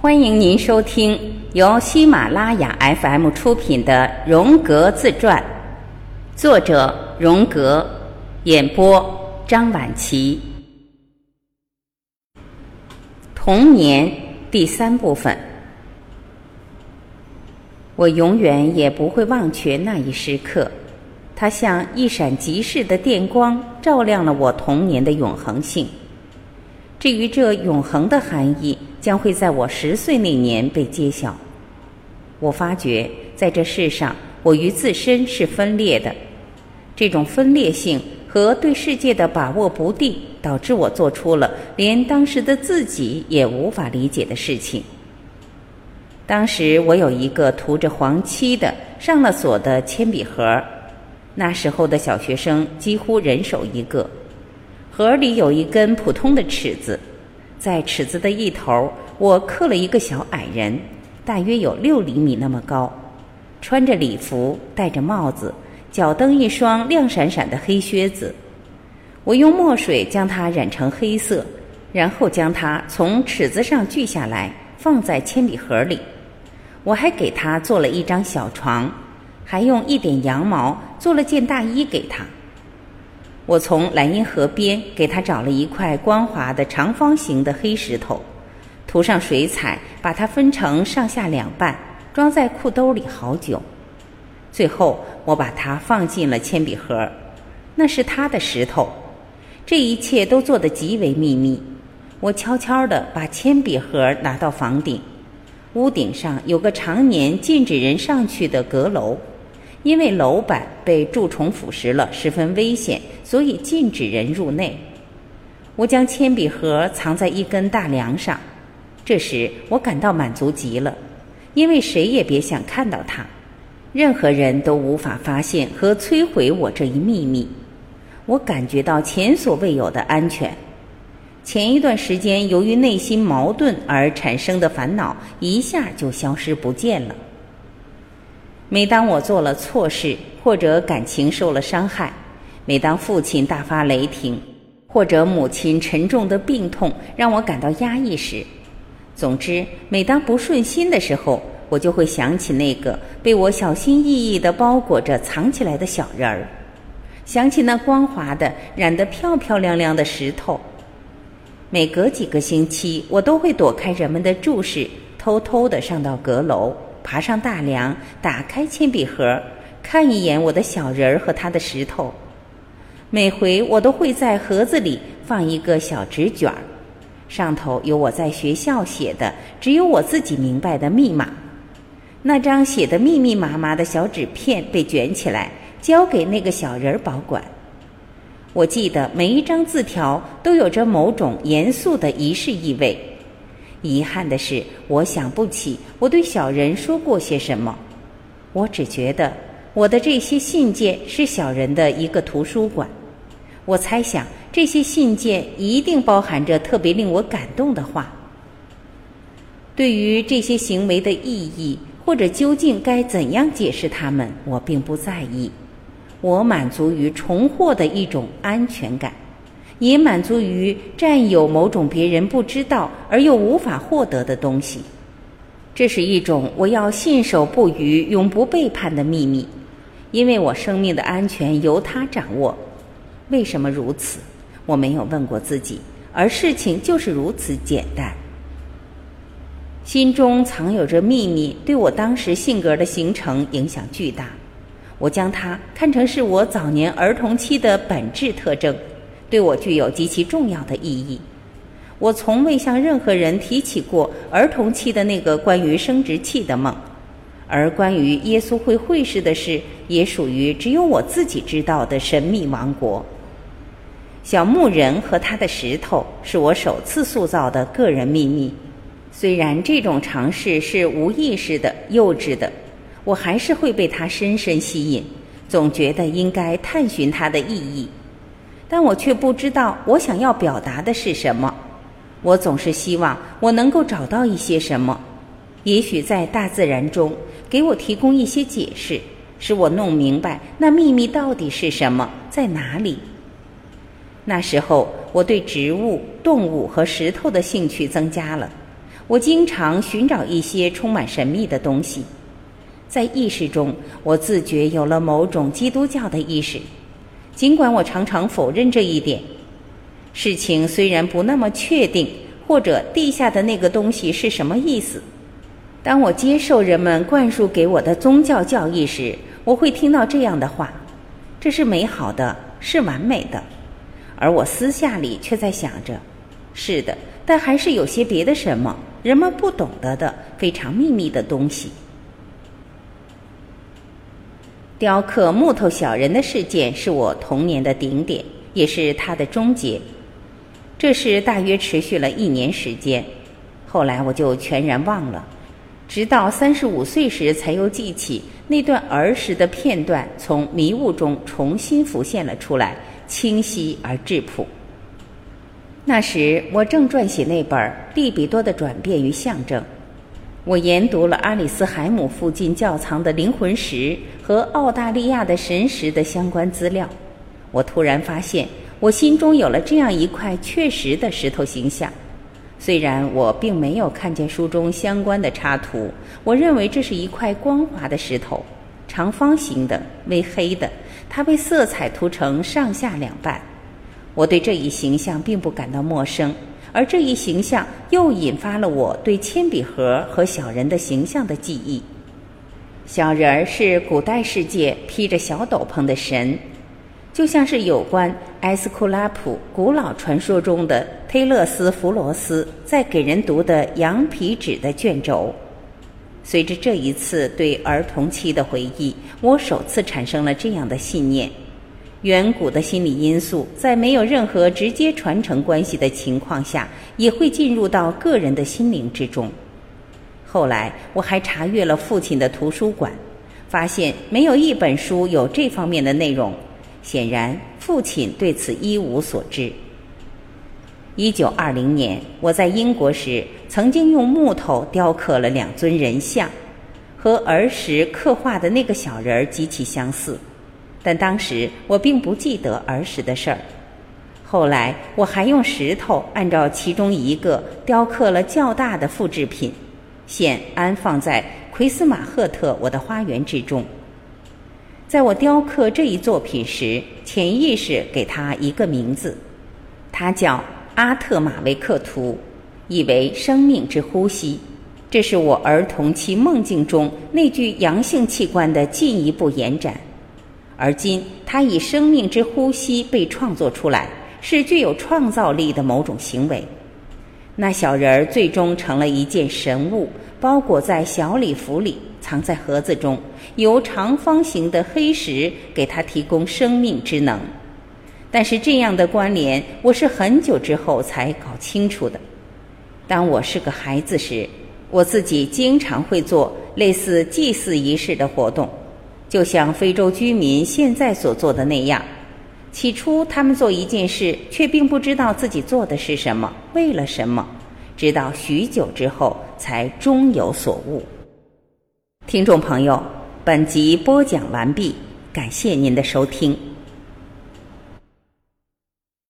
欢迎您收听由喜马拉雅 FM 出品的《荣格自传》，作者荣格，演播张晚琪。童年第三部分，我永远也不会忘却那一时刻，它像一闪即逝的电光，照亮了我童年的永恒性。至于这永恒的含义，将会在我十岁那年被揭晓。我发觉，在这世上，我与自身是分裂的。这种分裂性和对世界的把握不定，导致我做出了连当时的自己也无法理解的事情。当时我有一个涂着黄漆的、上了锁的铅笔盒，那时候的小学生几乎人手一个。盒里有一根普通的尺子，在尺子的一头，我刻了一个小矮人，大约有六厘米那么高，穿着礼服，戴着帽子，脚蹬一双亮闪闪的黑靴子。我用墨水将它染成黑色，然后将它从尺子上锯下来，放在铅笔盒里。我还给他做了一张小床，还用一点羊毛做了件大衣给他。我从莱茵河边给他找了一块光滑的长方形的黑石头，涂上水彩，把它分成上下两半，装在裤兜里好久。最后，我把它放进了铅笔盒，那是他的石头。这一切都做得极为秘密。我悄悄地把铅笔盒拿到房顶，屋顶上有个常年禁止人上去的阁楼。因为楼板被蛀虫腐蚀了，十分危险，所以禁止人入内。我将铅笔盒藏在一根大梁上，这时我感到满足极了，因为谁也别想看到它，任何人都无法发现和摧毁我这一秘密。我感觉到前所未有的安全。前一段时间由于内心矛盾而产生的烦恼，一下就消失不见了。每当我做了错事，或者感情受了伤害，每当父亲大发雷霆，或者母亲沉重的病痛让我感到压抑时，总之，每当不顺心的时候，我就会想起那个被我小心翼翼地包裹着藏起来的小人儿，想起那光滑的、染得漂漂亮亮的石头。每隔几个星期，我都会躲开人们的注视，偷偷地上到阁楼。爬上大梁，打开铅笔盒，看一眼我的小人儿和他的石头。每回我都会在盒子里放一个小纸卷儿，上头有我在学校写的只有我自己明白的密码。那张写的密密麻麻的小纸片被卷起来，交给那个小人儿保管。我记得每一张字条都有着某种严肃的仪式意味。遗憾的是，我想不起我对小人说过些什么。我只觉得我的这些信件是小人的一个图书馆。我猜想这些信件一定包含着特别令我感动的话。对于这些行为的意义，或者究竟该怎样解释它们，我并不在意。我满足于重获的一种安全感。也满足于占有某种别人不知道而又无法获得的东西，这是一种我要信守不渝、永不背叛的秘密，因为我生命的安全由他掌握。为什么如此？我没有问过自己，而事情就是如此简单。心中藏有着秘密，对我当时性格的形成影响巨大。我将它看成是我早年儿童期的本质特征。对我具有极其重要的意义。我从未向任何人提起过儿童期的那个关于生殖器的梦，而关于耶稣会会士的事，也属于只有我自己知道的神秘王国。小牧人和他的石头是我首次塑造的个人秘密。虽然这种尝试是无意识的、幼稚的，我还是会被它深深吸引，总觉得应该探寻它的意义。但我却不知道我想要表达的是什么。我总是希望我能够找到一些什么，也许在大自然中给我提供一些解释，使我弄明白那秘密到底是什么，在哪里。那时候，我对植物、动物和石头的兴趣增加了。我经常寻找一些充满神秘的东西，在意识中，我自觉有了某种基督教的意识，尽管我常常否认这一点。事情虽然不那么确定，或者地下的那个东西是什么意思，当我接受人们灌输给我的宗教教义时，我会听到这样的话：“这是美好的，是完美的。”而我私下里却在想着：“是的，但还是有些别的什么人们不懂得的非常秘密的东西。”雕刻木头小人的事件是我童年的顶点，也是它的终结。这事大约持续了一年时间，后来我就全然忘了，直到三十五岁时才又记起那段儿时的片段，从迷雾中重新浮现了出来，清晰而质朴。那时我正撰写那本《利比多的转变与象征》，我研读了阿里斯海姆附近窖藏的灵魂石和澳大利亚的神石的相关资料，我突然发现。我心中有了这样一块确实的石头形象，虽然我并没有看见书中相关的插图，我认为这是一块光滑的石头，长方形的，微黑的，它被色彩涂成上下两半。我对这一形象并不感到陌生，而这一形象又引发了我对铅笔盒和小人的形象的记忆。小人儿是古代世界披着小斗篷的神。就像是有关埃斯库拉普古老传说中的忒勒斯弗罗斯在给人读的羊皮纸的卷轴。随着这一次对儿童期的回忆，我首次产生了这样的信念：远古的心理因素在没有任何直接传承关系的情况下，也会进入到个人的心灵之中。后来，我还查阅了父亲的图书馆，发现没有一本书有这方面的内容。显然，父亲对此一无所知。一九二零年，我在英国时，曾经用木头雕刻了两尊人像，和儿时刻画的那个小人儿极其相似，但当时我并不记得儿时的事儿。后来，我还用石头按照其中一个雕刻了较大的复制品，现安放在奎斯马赫特我的花园之中。在我雕刻这一作品时，潜意识给他一个名字，它叫阿特马维克图，意为生命之呼吸。这是我儿童期梦境中那具阳性器官的进一步延展，而今它以生命之呼吸被创作出来，是具有创造力的某种行为。那小人儿最终成了一件神物，包裹在小礼服里。藏在盒子中，由长方形的黑石给他提供生命之能。但是这样的关联，我是很久之后才搞清楚的。当我是个孩子时，我自己经常会做类似祭祀仪式的活动，就像非洲居民现在所做的那样。起初，他们做一件事，却并不知道自己做的是什么，为了什么，直到许久之后，才终有所悟。听众朋友，本集播讲完毕，感谢您的收听。